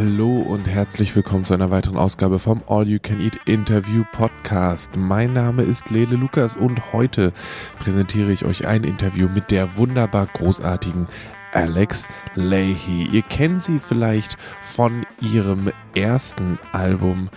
Hallo und herzlich willkommen zu einer weiteren Ausgabe vom All You Can Eat Interview Podcast. Mein Name ist Lele Lukas und heute präsentiere ich euch ein Interview mit der wunderbar großartigen Alex Leahy. Ihr kennt sie vielleicht von ihrem ersten Album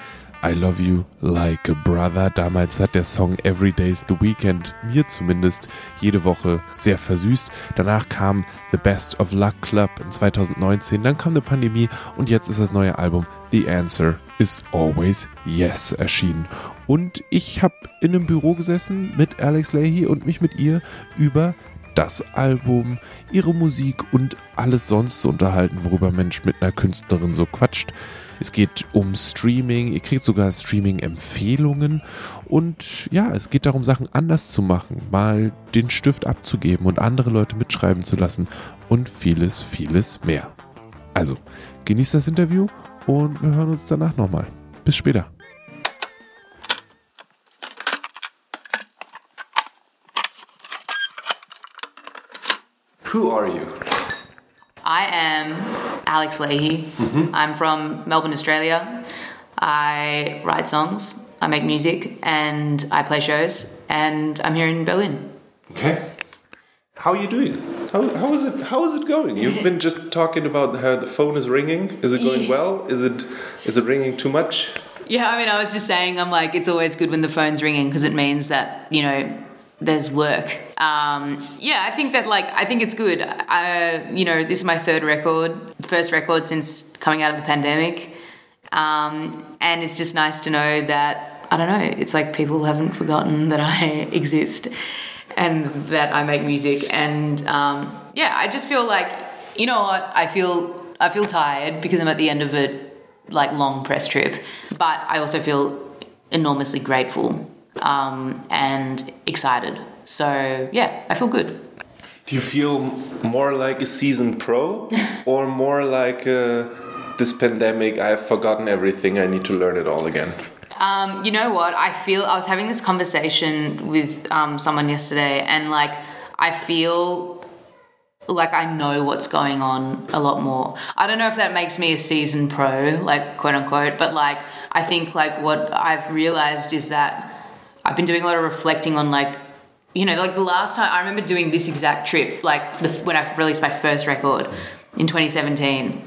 I Love You Like a Brother. Damals hat der Song Every Day's the Weekend mir zumindest jede Woche sehr versüßt. Danach kam The Best of Luck Club in 2019, dann kam eine Pandemie und jetzt ist das neue Album The Answer is Always Yes erschienen. Und ich habe in einem Büro gesessen mit Alex Leahy und mich mit ihr über das Album, ihre Musik und alles sonst so unterhalten, worüber Mensch mit einer Künstlerin so quatscht. Es geht um Streaming, ihr kriegt sogar Streaming-Empfehlungen und ja, es geht darum, Sachen anders zu machen, mal den Stift abzugeben und andere Leute mitschreiben zu lassen und vieles, vieles mehr. Also, genießt das Interview und wir hören uns danach nochmal. Bis später. Who are you? I am Alex Lahey. Mm-hmm. I'm from Melbourne, Australia. I write songs, I make music, and I play shows. And I'm here in Berlin. Okay. How are you doing? How, how is it? How is it going? You've been just talking about how the phone is ringing. Is it going well? Is it is it ringing too much? Yeah, I mean, I was just saying, I'm like, it's always good when the phone's ringing because it means that you know there's work. Um, yeah, I think that like I think it's good. I, you know, this is my third record, first record since coming out of the pandemic, um, and it's just nice to know that I don't know. It's like people haven't forgotten that I exist and that I make music, and um, yeah, I just feel like you know what I feel. I feel tired because I'm at the end of a like long press trip, but I also feel enormously grateful um, and excited. So yeah, I feel good. Do you feel more like a seasoned pro or more like uh, this pandemic? I've forgotten everything. I need to learn it all again. Um, you know what? I feel I was having this conversation with um, someone yesterday, and like I feel like I know what's going on a lot more. I don't know if that makes me a seasoned pro, like quote unquote, but like I think like what I've realized is that I've been doing a lot of reflecting on like you know like the last time I remember doing this exact trip like the, when I released my first record in 2017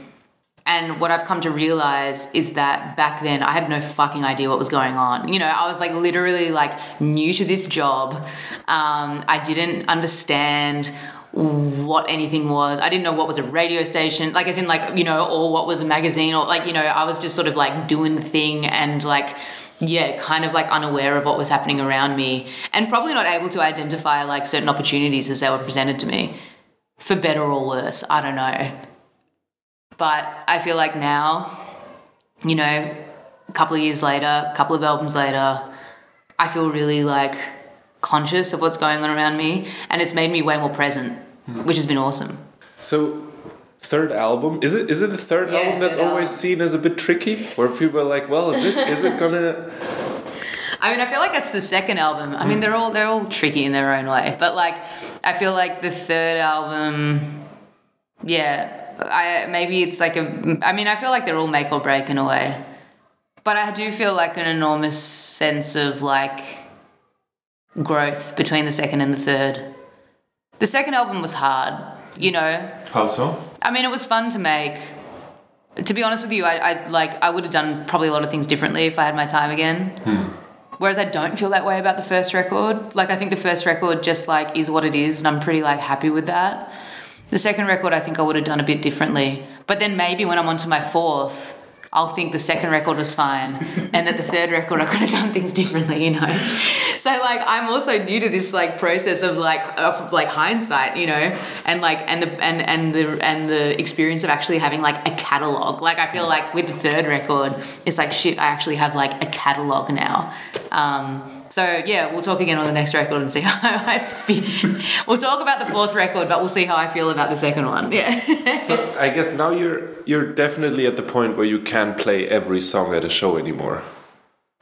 and what I've come to realize is that back then I had no fucking idea what was going on. You know, I was like literally like new to this job. Um, I didn't understand what anything was. I didn't know what was a radio station, like as in like, you know, or what was a magazine or like, you know, I was just sort of like doing the thing and like yeah, kind of like unaware of what was happening around me and probably not able to identify like certain opportunities as they were presented to me, for better or worse. I don't know. But I feel like now, you know, a couple of years later, a couple of albums later, I feel really like conscious of what's going on around me and it's made me way more present, hmm. which has been awesome. So third album. Is it is it the third yeah, album that's always album. seen as a bit tricky, where people are like, "Well, is it is it gonna?" I mean, I feel like it's the second album. I mean, they're all they're all tricky in their own way, but like, I feel like the third album, yeah. I maybe it's like a. I mean, I feel like they're all make or break in a way, but I do feel like an enormous sense of like growth between the second and the third. The second album was hard, you know. How so? I mean, it was fun to make. To be honest with you, I, I like I would have done probably a lot of things differently if I had my time again. Hmm. Whereas I don't feel that way about the first record. Like I think the first record just like is what it is, and I'm pretty like happy with that. The second record, I think I would have done a bit differently. But then maybe when I'm onto my fourth, I'll think the second record was fine, and that the third record I could have done things differently, you know. So like I'm also new to this like process of like of like hindsight, you know, and like and the and and the and the experience of actually having like a catalog. Like I feel like with the third record, it's like shit. I actually have like a catalog now. Um, so yeah, we'll talk again on the next record and see how I feel. we'll talk about the fourth record, but we'll see how I feel about the second one. Yeah. so I guess now you're you're definitely at the point where you can't play every song at a show anymore.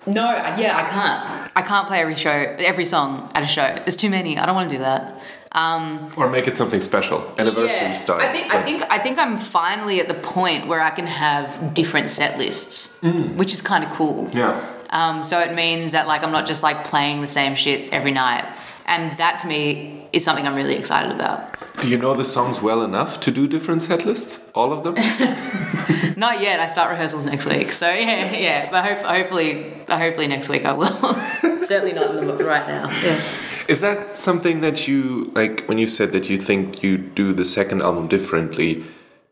No, yeah, I can't. I can't play every show, every song at a show. There's too many. I don't want to do that. Um, or make it something special, anniversary yeah, style. I think I think I think I'm finally at the point where I can have different set lists, which is kind of cool. Yeah. Um, so it means that like I'm not just like playing the same shit every night, and that to me is something I'm really excited about. Do you know the songs well enough to do different set lists? All of them? Not yet. I start rehearsals next week, so yeah, yeah. But hope, hopefully, hopefully next week I will. Certainly not in the book right now. Yeah. Is that something that you like when you said that you think you do the second album differently?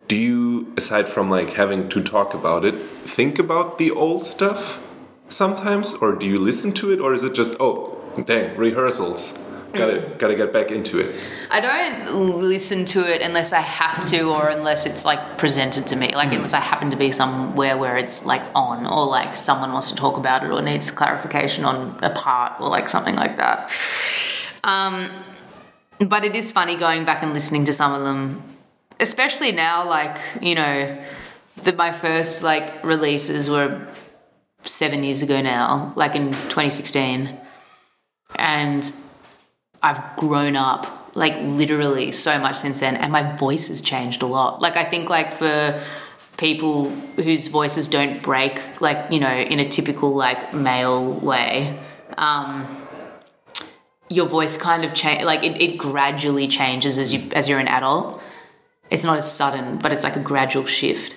Do you, aside from like having to talk about it, think about the old stuff sometimes, or do you listen to it, or is it just oh, dang, rehearsals, gotta gotta get back into it? I don't listen to it unless I have to, or unless it's like presented to me. Like unless I happen to be somewhere where it's like on, or like someone wants to talk about it, or needs clarification on a part, or like something like that. Um, but it is funny going back and listening to some of them, especially now. Like you know, that my first like releases were seven years ago now, like in 2016, and I've grown up like literally so much since then, and my voice has changed a lot. Like I think like for people whose voices don't break, like you know, in a typical like male way. Um, your voice kind of change like it, it gradually changes as you as you're an adult it's not as sudden but it's like a gradual shift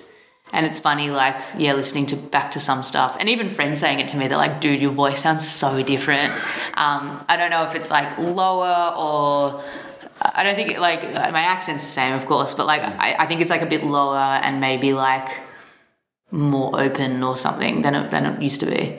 and it's funny like yeah listening to back to some stuff. And even friends saying it to me they're like dude your voice sounds so different. Um, i don't know if it's like lower or i don't think it, like my accent's the same of course but like I, I think it's like a bit lower and maybe like more open or something than it, than it used to be.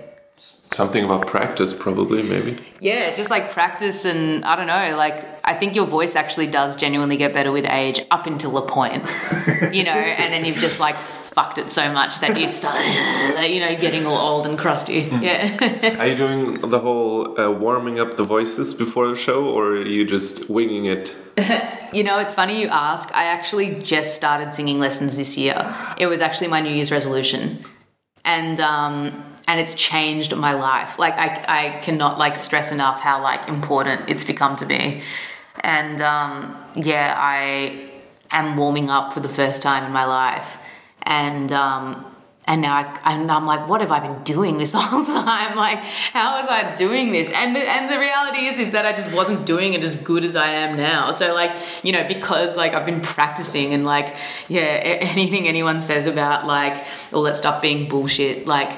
Something about practice, probably, maybe. yeah, just like practice and I don't know, like I think your voice actually does genuinely get better with age up until a point, you know, and then you've just like fucked it so much that you start, you know, getting all old and crusty. Yeah. Are you doing the whole uh, warming up the voices before the show, or are you just winging it? you know, it's funny you ask. I actually just started singing lessons this year. It was actually my New Year's resolution. And, um, and it's changed my life. Like I, I cannot like stress enough how like important it's become to me. And um, yeah, I am warming up for the first time in my life, and um, and now I, and I'm like, what have I been doing this whole time? Like, how was I doing this? And the, and the reality is, is that I just wasn't doing it as good as I am now. So like, you know, because like I've been practicing and like, yeah, anything anyone says about like all that stuff being bullshit, like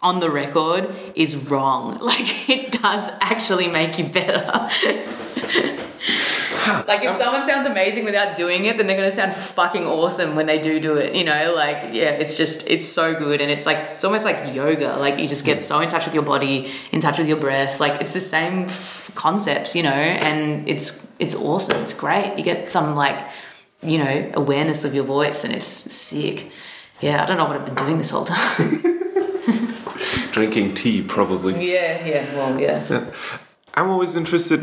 on the record is wrong. Like it does actually make you better. like if someone sounds amazing without doing it, then they're gonna sound fucking awesome when they do do it. You know, like yeah, it's just it's so good, and it's like it's almost like yoga. Like you just get so in touch with your body, in touch with your breath. Like it's the same f- concepts, you know, and it's it's awesome. It's great. You get some like you know awareness of your voice, and it's sick. Yeah, I don't know what I've been doing this whole time. Drinking tea, probably. yeah, yeah, well, yeah. I'm always interested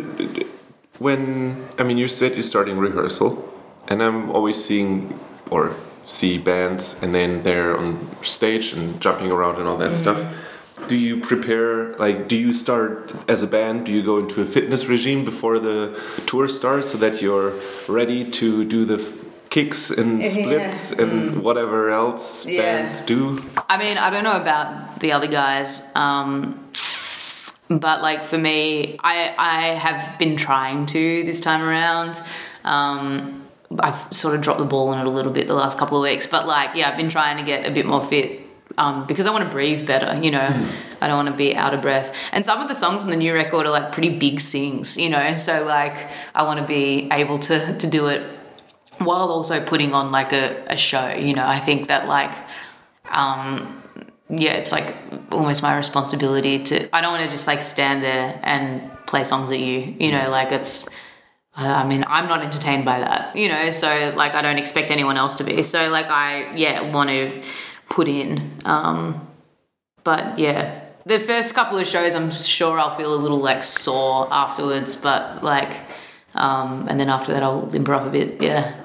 when I mean you said you're starting rehearsal, and I'm always seeing or see bands and then they're on stage and jumping around and all that stuff. Do you prepare like do you start as a band? Do you go into a fitness regime before the tour starts so that you're ready to do the kicks and Yeah. splits and whatever else Yeah. bands do? I mean, I don't know about the other guys, um, but like for me, I I have been trying to this time around. Um, I've sort of dropped the ball on it a little bit the last couple of weeks, but like yeah, I've been trying to get a bit more fit. Um, because I want to breathe better, you know. I don't want to be out of breath. And some of the songs on the new record are like pretty big sings, you know. So like I want to be able to to do it while also putting on like a, a show, you know. I think that like um, yeah, it's like almost my responsibility to. I don't want to just like stand there and play songs at you. You know, like it's. I mean, I'm not entertained by that. You know, so like I don't expect anyone else to be. So like I yeah want to put in. Um, but yeah, the first couple of shows, I'm sure I'll feel a little like sore afterwards. But like, um, and then after that, I'll limber up a bit. Yeah.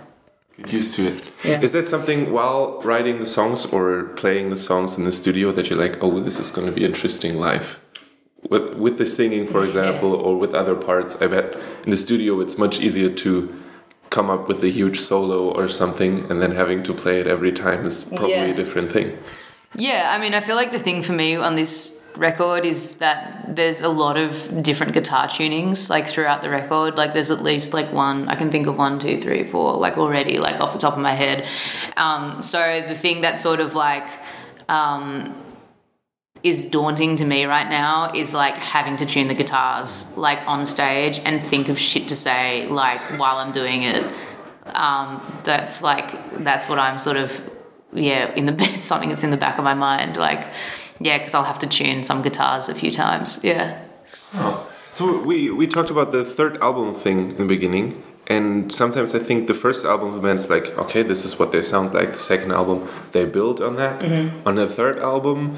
Used to it. Yeah. Is that something while writing the songs or playing the songs in the studio that you're like, oh, this is going to be interesting live? with with the singing, for example, or with other parts. I bet in the studio it's much easier to come up with a huge solo or something, and then having to play it every time is probably Yeah. a different thing. Yeah, I mean, I feel like the thing for me on this record is that there's a lot of different guitar tunings like throughout the record. Like there's at least like one, I can think of one, two, three, four, like already, like off the top of my head. Um, so the thing that sort of like um, is daunting to me right now is like having to tune the guitars like on stage and think of shit to say like while I'm doing it. Um, that's like that's what I'm sort of yeah in the it's something that's in the back of my mind like yeah because I'll have to tune some guitars a few times yeah Oh. So we we talked about the third album thing in the beginning, and sometimes I think the first album of a band is like, okay, this is what they sound like. The second album, they build on that. Mm-hmm. On the third album,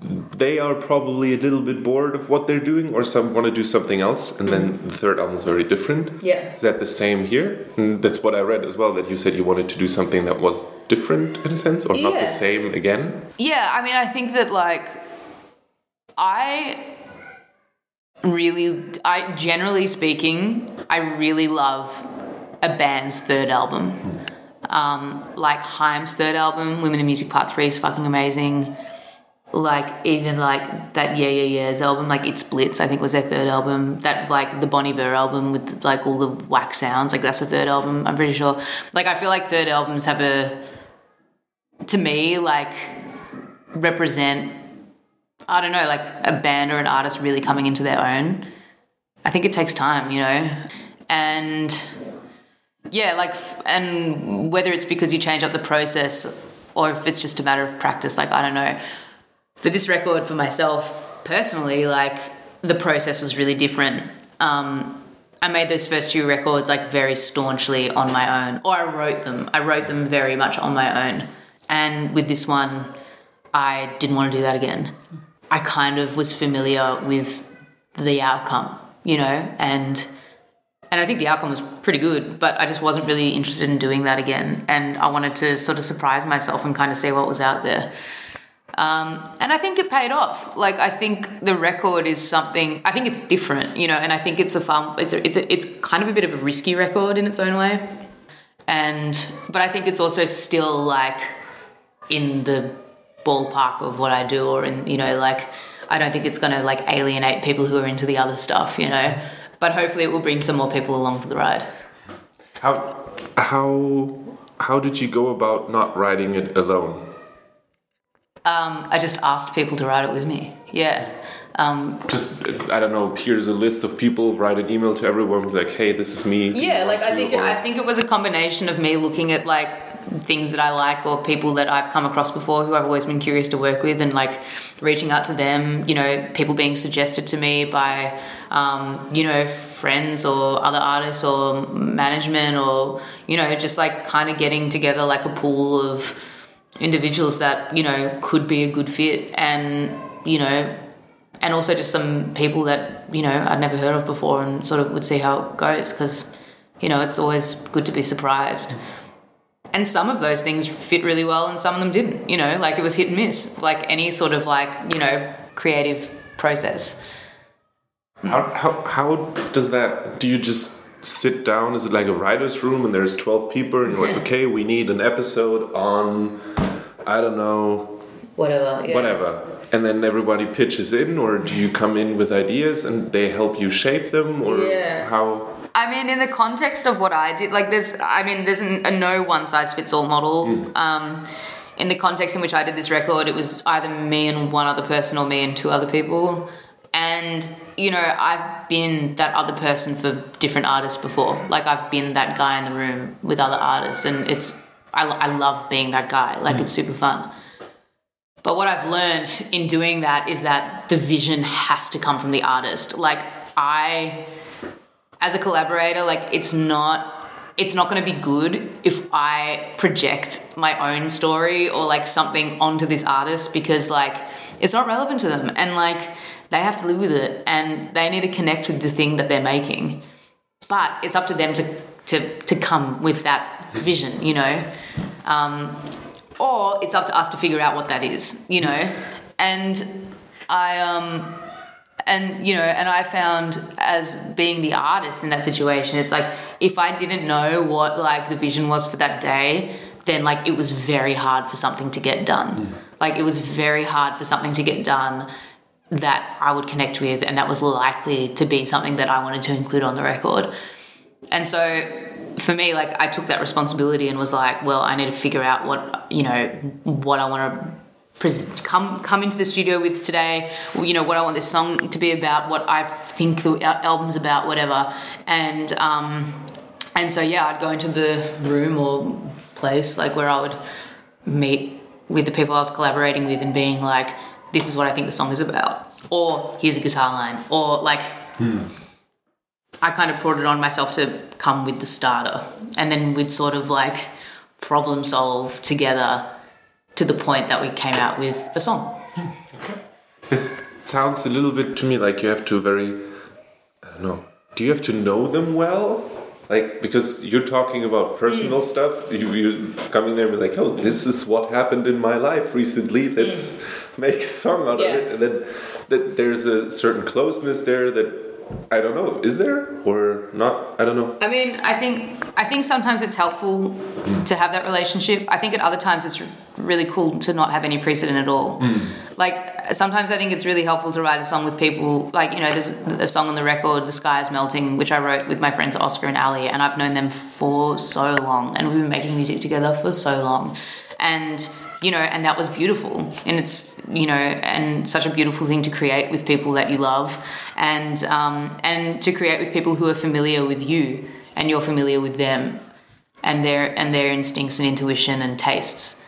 they are probably a little bit bored of what they're doing, or some want to do something else, and then the third album is very different. Yeah. Is that the same here? And that's what I read as well. That you said you wanted to do something that was different in a sense, or not the same again. Yeah, I mean, I think that like I really, I generally speaking, I really love a band's third album. Um, like Haim's third album, Women in Music Part Three is fucking amazing. Like even like that Yeah Yeah Yeahs album, like It's Blitz, I think was their third album. That like the Bon Iver album with like all the whack sounds, like that's the third album. I'm pretty sure. Like I feel like third albums have a, to me, like represent I don't know, like a band or an artist really coming into their own. I think it takes time, you know? And yeah, like, and whether it's because you change up the process or if it's just a matter of practice, like, I don't know. For this record, for myself personally, like, the process was really different. Um, I made those first two records like very staunchly on my own, or I wrote them. I wrote them very much on my own. And with this one, I didn't want to do that again. I kind of was familiar with the outcome, you know, and and I think the outcome was pretty good, but I just wasn't really interested in doing that again. And I wanted to sort of surprise myself and kind of see what was out there. Um, and I think it paid off. Like I think the record is something. I think it's different, you know, and I think it's a fun. It's a, it's a, it's kind of a bit of a risky record in its own way. And but I think it's also still like in the ballpark of what I do, or in you know, like I don't think it's going to like alienate people who are into the other stuff, you know. But hopefully, it will bring some more people along for the ride. How how how did you go about not writing it alone? Um, I just asked people to write it with me. Yeah. Um, Just I don't know. Here's a list of people. Write an email to everyone. Like, hey, this is me. yeah, like I think Or- I think it was a combination of me looking at like things that I like or people that I've come across before who I've always been curious to work with and like reaching out to them. You know, people being suggested to me by um, you know friends or other artists or management or you know just like kind of getting together like a pool of individuals that you know could be a good fit and you know and also just some people that you know I'd never heard of before and sort of would see how it goes because you know it's always good to be surprised and some of those things fit really well and some of them didn't you know like it was hit and miss like any sort of like you know creative process How, how, how does that? Do you just sit down? Is it like a writer's room and there's 12 people and you're like, okay, we need an episode on, I don't know, whatever yeah. whatever. And then everybody pitches in, or do you come in with ideas and they help you shape them? Or Yeah. how? I mean, in the context of what I did, like there's, I mean, there's an, a no one size fits all model. Um, in the context in which I did this record, it was either me and one other person or me and two other people. And, you know, I've been that other person for different artists before. Like, I've been that guy in the room with other artists, and it's, I, I love being that guy. Like, it's mm. super fun. But what I've learned in doing that is that the vision has to come from the artist. Like, I as a collaborator like it's not it's not going to be good if i project my own story or like something onto this artist because like it's not relevant to them and like they have to live with it and they need to connect with the thing that they're making. But it's up to them to to to come with that vision you know? Um, or it's up to us to figure out what that is you know? And i um and you know, and I found as being the artist in that situation, it's like if I didn't know what like the vision was for that day, then like it was very hard for something to get done. Like it was very hard for something to get done that I would connect with and that was likely to be something that I wanted to include on the record. And so for me, like I took that responsibility and was like, well, I need to figure out what you know what I want to come come into the studio with today. You know what I want this song to be about, what I think the album's about, whatever. And um, and so yeah, I'd go into the room or place like where I would meet with the people I was collaborating with and being like, this is what I think the song is about, or here's a guitar line, or like. Hmm. I kind of brought it on myself to come with the starter, and then we'd sort of like problem solve together to the point that we came out with a song. Hmm. Okay. This sounds a little bit to me like you have to very, I don't know. Do you have to know them well? Like because you're talking about personal hmm. stuff, you come in there and be like, oh, this is what happened in my life recently. Let's make a song out Yeah. of it, and then that there's a certain closeness there that I don't know. Is there or not? I don't know. I mean, I think I think sometimes it's helpful to have that relationship. I think at other times it's really cool to not have any precedent at all. Hmm. Like sometimes I think it's really helpful to write a song with people. Like you know, there's a song on the record, "The Sky Is Melting," which I wrote with my friends Oscar and Ali, and I've known them for so long, and we've been making music together for so long, and you know, and that was beautiful, and it's you know, and such a beautiful thing to create with people that you love, and um, and to create with people who are familiar with you, and you're familiar with them, and their and their instincts and intuition and tastes.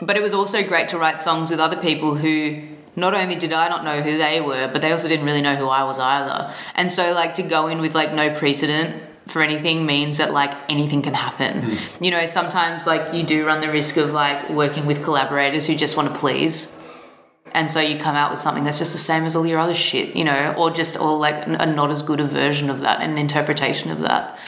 But it was also great to write songs with other people who not only did I not know who they were, but they also didn't really know who I was either. And so like to go in with like no precedent for anything means that like anything can happen. You know, sometimes like you do run the risk of like working with collaborators who just want to please. And so you come out with something that's just the same as all your other shit, you know, or just all like a not as good a version of that, an interpretation of that.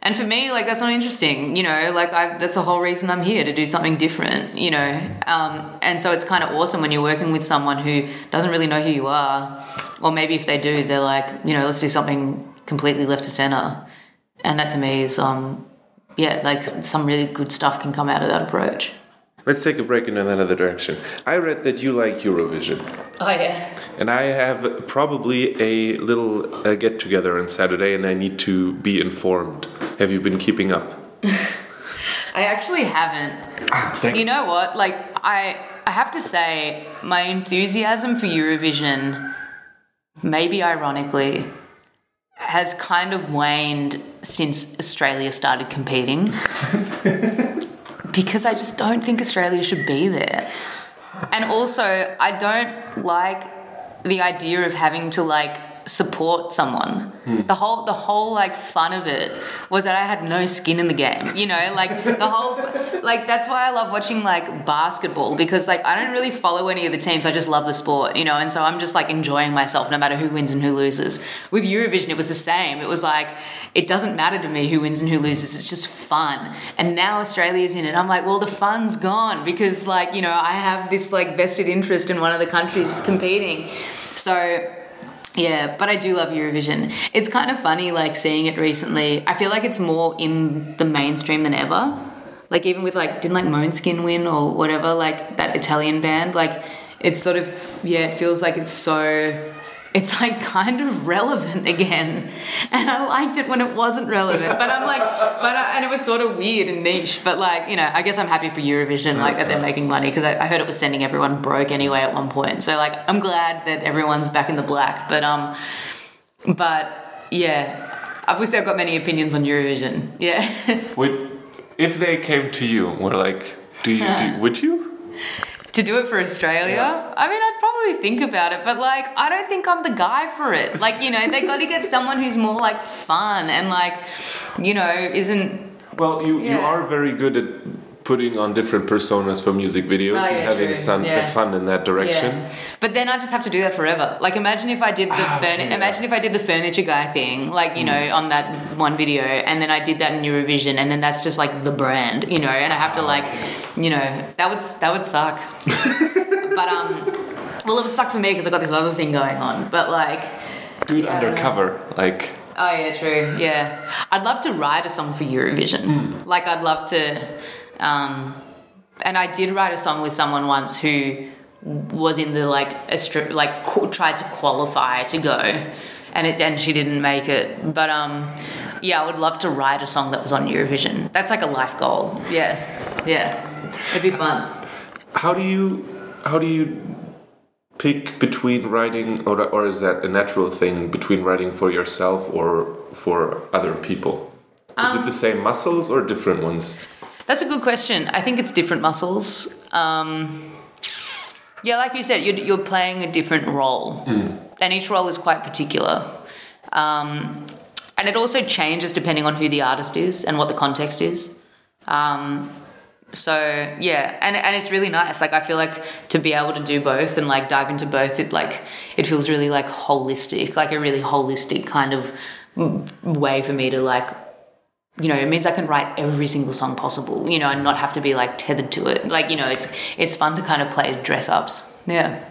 And for me, like that's not interesting, you know. Like I, that's the whole reason I'm here to do something different, you know. Um, and so it's kind of awesome when you're working with someone who doesn't really know who you are, or maybe if they do, they're like, you know, let's do something completely left to center. And that to me is, um, yeah, like some really good stuff can come out of that approach. Let's take a break in another direction. I read that you like Eurovision. Oh yeah. And I have probably a little uh, get together on Saturday, and I need to be informed. Have you been keeping up? I actually haven't. You know what? Like I I have to say my enthusiasm for Eurovision maybe ironically has kind of waned since Australia started competing. because I just don't think Australia should be there. And also, I don't like the idea of having to like support someone. Hmm. The whole the whole like fun of it was that I had no skin in the game. You know, like the whole like that's why I love watching like basketball because like I don't really follow any of the teams. I just love the sport, you know, and so I'm just like enjoying myself no matter who wins and who loses. With Eurovision it was the same. It was like it doesn't matter to me who wins and who loses. It's just fun. And now Australia's in it. I'm like, well, the fun's gone because, like, you know, I have this like vested interest in one of the countries competing. So, yeah, but I do love Eurovision. It's kind of funny, like seeing it recently. I feel like it's more in the mainstream than ever. Like even with like, didn't like Måneskin win or whatever, like that Italian band. Like it's sort of yeah, it feels like it's so. It's like kind of relevant again, and I liked it when it wasn't relevant. But I'm like, but I, and it was sort of weird and niche. But like, you know, I guess I'm happy for Eurovision, like that they're making money because I, I heard it was sending everyone broke anyway at one point. So like, I'm glad that everyone's back in the black. But um, but yeah, obviously I've got many opinions on Eurovision. Yeah. Would if they came to you, were like, do you? Do, would you? To do it for Australia, I mean, I'd probably think about it, but like, I don't think I'm the guy for it. Like, you know, they got to get someone who's more like fun and like, you know, isn't. Well, you you are very good at putting on different personas for music videos Oh, and having true. some Yeah. fun in that direction. Yeah. But then I just have to do that forever. Like, imagine if I did the Ah, furni- okay, yeah. imagine if I did the furniture guy thing, like you know, on that one video, and then I did that in Eurovision, and then that's just like the brand, you know, and I have to like, you know, that would that would suck. but um, Well, it would suck for me because I got this other thing going on. But like, Do it Yeah, undercover. Like, oh yeah, true. Yeah, I'd love to write a song for Eurovision. Like, I'd love to. Um, and I did write a song with someone once who was in the like a stri- like qu- tried to qualify to go, and it and she didn't make it. But um, yeah, I would love to write a song that was on Eurovision. That's like a life goal. Yeah, yeah, it'd be fun. how do you how do you pick between writing or, or is that a natural thing between writing for yourself or for other people is it the same muscles or different ones That's a good question. I think it's different muscles. Um, yeah, like you said, you're, you're playing a different role, and each role is quite particular. Um, and it also changes depending on who the artist is and what the context is. Um, so yeah, and and it's really nice. Like I feel like to be able to do both and like dive into both, it like it feels really like holistic, like a really holistic kind of mm, way for me to like you know, it means I can write every single song possible, you know, and not have to be like tethered to it. Like, you know, it's it's fun to kind of play dress ups. Yeah.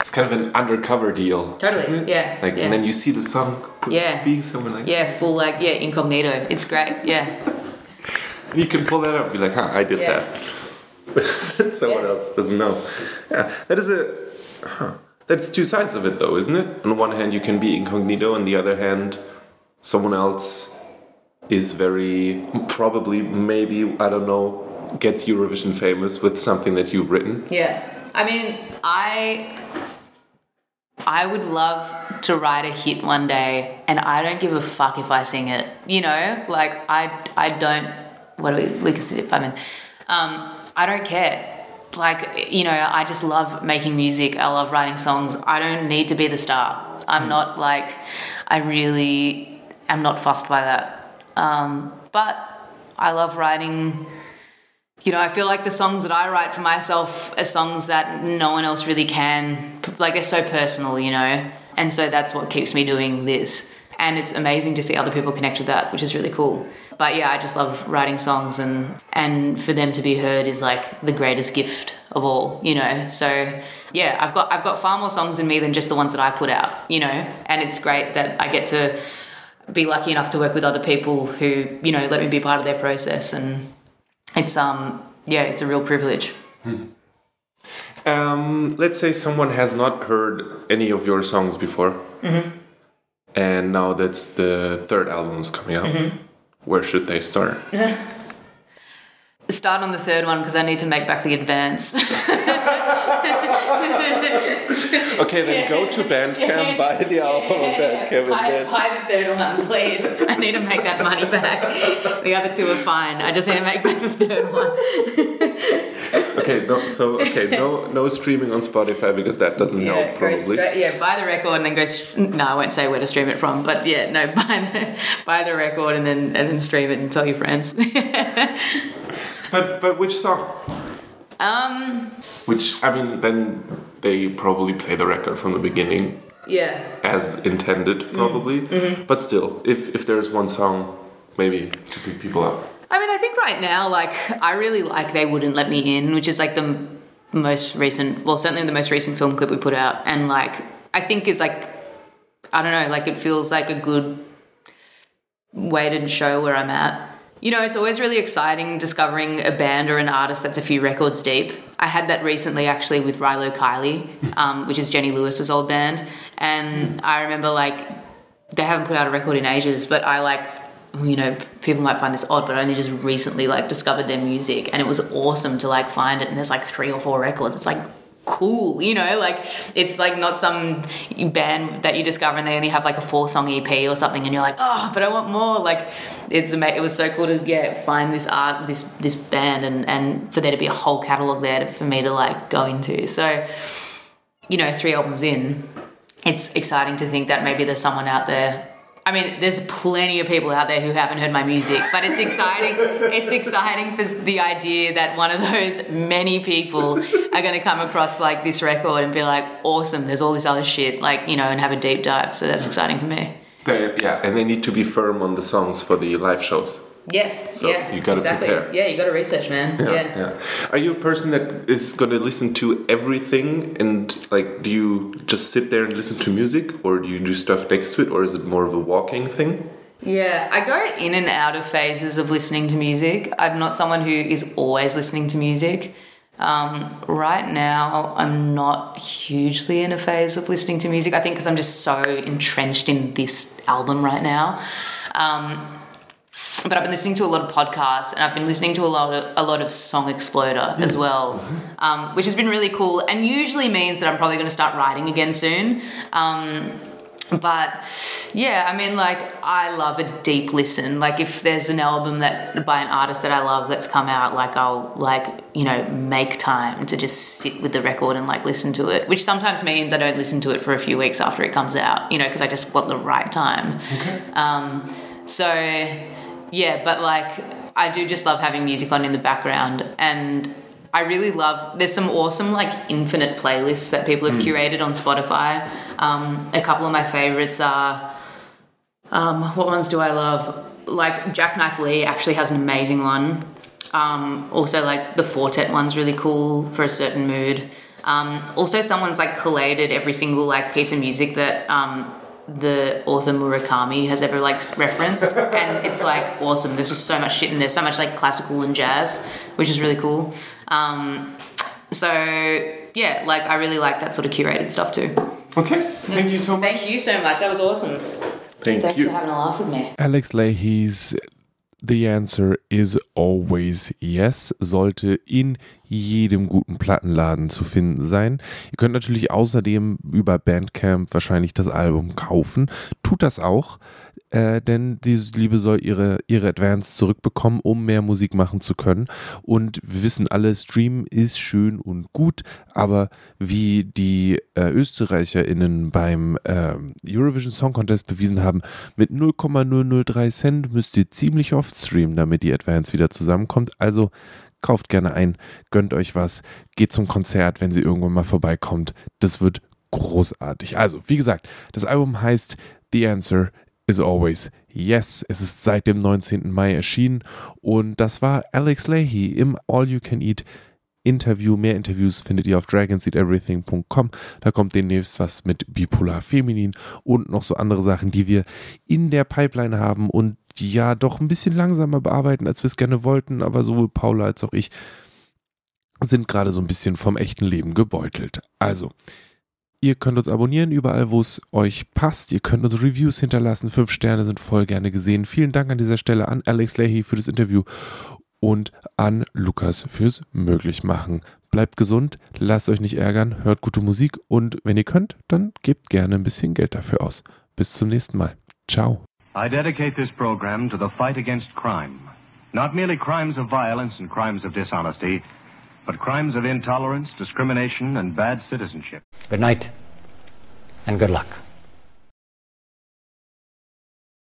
it's kind of an undercover deal Totally, yeah, like yeah. and then you see the song Yeah. being somewhere like Yeah, full like yeah, incognito. It's great. Yeah. and you can pull that up and be like huh I did Yeah. that someone Yeah. else doesn't know yeah that is a huh. that's two sides of it though isn't it on one hand you can be incognito on the other hand someone else is very probably maybe I don't know gets Eurovision famous with something that you've written. Yeah. I mean, I I would love to write a hit one day and I don't give a fuck if I sing it. You know? Like I I don't what do we Lucas did it five minutes. Um, I don't care. Like, you know, I just love making music. I love writing songs. I don't need to be the star. I'm not like I really am not fussed by that. Um, but I love writing you know, I feel like the songs that I write for myself are songs that no one else really can. Like they're so personal, you know, and so that's what keeps me doing this. And it's amazing to see other people connect with that, which is really cool. But yeah, I just love writing songs, and and for them to be heard is like the greatest gift of all, you know. So yeah, I've got I've got far more songs in me than just the ones that I put out, you know. And it's great that I get to be lucky enough to work with other people who you know let me be part of their process. And it's um yeah it's a real privilege. Um, let's say someone has not heard any of your songs before, and now that's the third album's coming out. Where should they start? start on the third one because i need to make back the advance Okay, then go to Bandcamp, buy the album on Bandcamp, and Buy, then buy the third one please. I need to make that money back. The other two are fine. I just need to make back the third one. Okay, no, so okay, no, no streaming on Spotify because that doesn't yeah, help go probably. straight, yeah buy the record and then go st- no i won't say where to stream it from but yeah no buy the, buy the record and then and then stream it and tell your friends. But but which song? Um Which I mean, then they probably play the record from the beginning yeah as intended, probably. But still, if if there's one song, maybe to pick people up. I mean, I think right now, like, I really like They Wouldn't Let Me In, which is like the m- most recent, well, certainly the most recent film clip we put out. And, like, I think is like, I don't know, like, it feels like a good way to show where I'm at. You know, it's always really exciting discovering a band or an artist that's a few records deep. I had that recently actually with Rilo Kiley, um, which is Jenny Lewis's old band. And I remember, like, they haven't put out a record in ages, but I like, you know, people might find this odd, but I only just recently like discovered their music, and it was awesome to like find it. And there's like three or four records. It's like cool, you know, like it's like not some band that you discover and they only have like a four song EP or something, and you're like, oh, but I want more. Like it's it was so cool to yeah find this art, this this band, and and for there to be a whole catalog there for me to like go into. So you know, three albums in, it's exciting to think that maybe there's someone out there. I mean, there's plenty of people out there who haven't heard my music, but it's exciting. it's exciting for the idea that one of those many people are going to come across like this record and be like, awesome, there's all this other shit, like, you know, and have a deep dive. So that's exciting for me. They, yeah, and they need to be firm on the songs for the live shows. Yes. So yeah. you gotta exactly. prepare. Yeah, you got to research, man. Yeah. yeah. Are you a person that is going to listen to everything and like do you just sit there and listen to music or do you do stuff next to it or is it more of a walking thing? Yeah, I go in and out of phases of listening to music. I'm not someone who is always listening to music. Um, right now, I'm not hugely in a phase of listening to music. I think because I'm just so entrenched in this album right now. Um, but I've been listening to a lot of podcasts, and I've been listening to a lot of a lot of Song Exploder as well, um, which has been really cool. And usually means that I'm probably going to start writing again soon. Um, but yeah, I mean, like I love a deep listen. Like if there's an album that by an artist that I love that's come out, like I'll like you know make time to just sit with the record and like listen to it. Which sometimes means I don't listen to it for a few weeks after it comes out, you know, because I just want the right time. Okay. Um, so yeah, but like I do just love having music on in the background and. I really love. There's some awesome like infinite playlists that people have curated on Spotify. Um, a couple of my favorites are. Um, what ones do I love? Like Jacknife Lee actually has an amazing one. Um, also, like the Four Tet one's really cool for a certain mood. Um, also, someone's like collated every single like piece of music that um, the author Murakami has ever like referenced, and it's like awesome. There's just so much shit in there, so much like classical and jazz, which is really cool. Um, so yeah, like I really like that sort of curated stuff too. Okay. Thank you so much. Thank you so much. That was awesome. Thank Thanks you. for having a laugh with me. Alex Lahey's The Answer is Always Yes sollte in jedem guten Plattenladen zu finden sein. Ihr könnt natürlich außerdem über Bandcamp wahrscheinlich das Album kaufen. Tut das auch, äh, denn diese Liebe soll ihre, ihre Advance zurückbekommen, um mehr Musik machen zu können. Und wir wissen alle, Stream ist schön und gut, aber wie die äh, ÖsterreicherInnen beim äh, Eurovision Song Contest bewiesen haben, mit 0,003 Cent müsst ihr ziemlich oft streamen, damit die Advance wieder zusammenkommt. Also kauft gerne ein, gönnt euch was, geht zum Konzert, wenn sie irgendwann mal vorbeikommt. Das wird großartig. Also, wie gesagt, das Album heißt The Answer is Always Yes. Es ist seit dem 19. Mai erschienen und das war Alex Leahy im All You Can Eat Interview. Mehr Interviews findet ihr auf dragonseateverything.com. Da kommt demnächst was mit Bipolar Feminin und noch so andere Sachen, die wir in der Pipeline haben und ja doch ein bisschen langsamer bearbeiten, als wir es gerne wollten. Aber sowohl Paula als auch ich sind gerade so ein bisschen vom echten Leben gebeutelt. Also, Ihr könnt uns abonnieren überall, wo es euch passt. Ihr könnt uns Reviews hinterlassen. Fünf Sterne sind voll gerne gesehen. Vielen Dank an dieser Stelle an Alex Leahy für das Interview und an Lukas fürs Möglichmachen. Bleibt gesund, lasst euch nicht ärgern, hört gute Musik und wenn ihr könnt, dann gebt gerne ein bisschen Geld dafür aus. Bis zum nächsten Mal. Ciao. I dedicate this program to the fight against crime. Not merely crimes of violence and crimes of dishonesty, but crimes of intolerance, discrimination, and bad citizenship. Good night and good luck.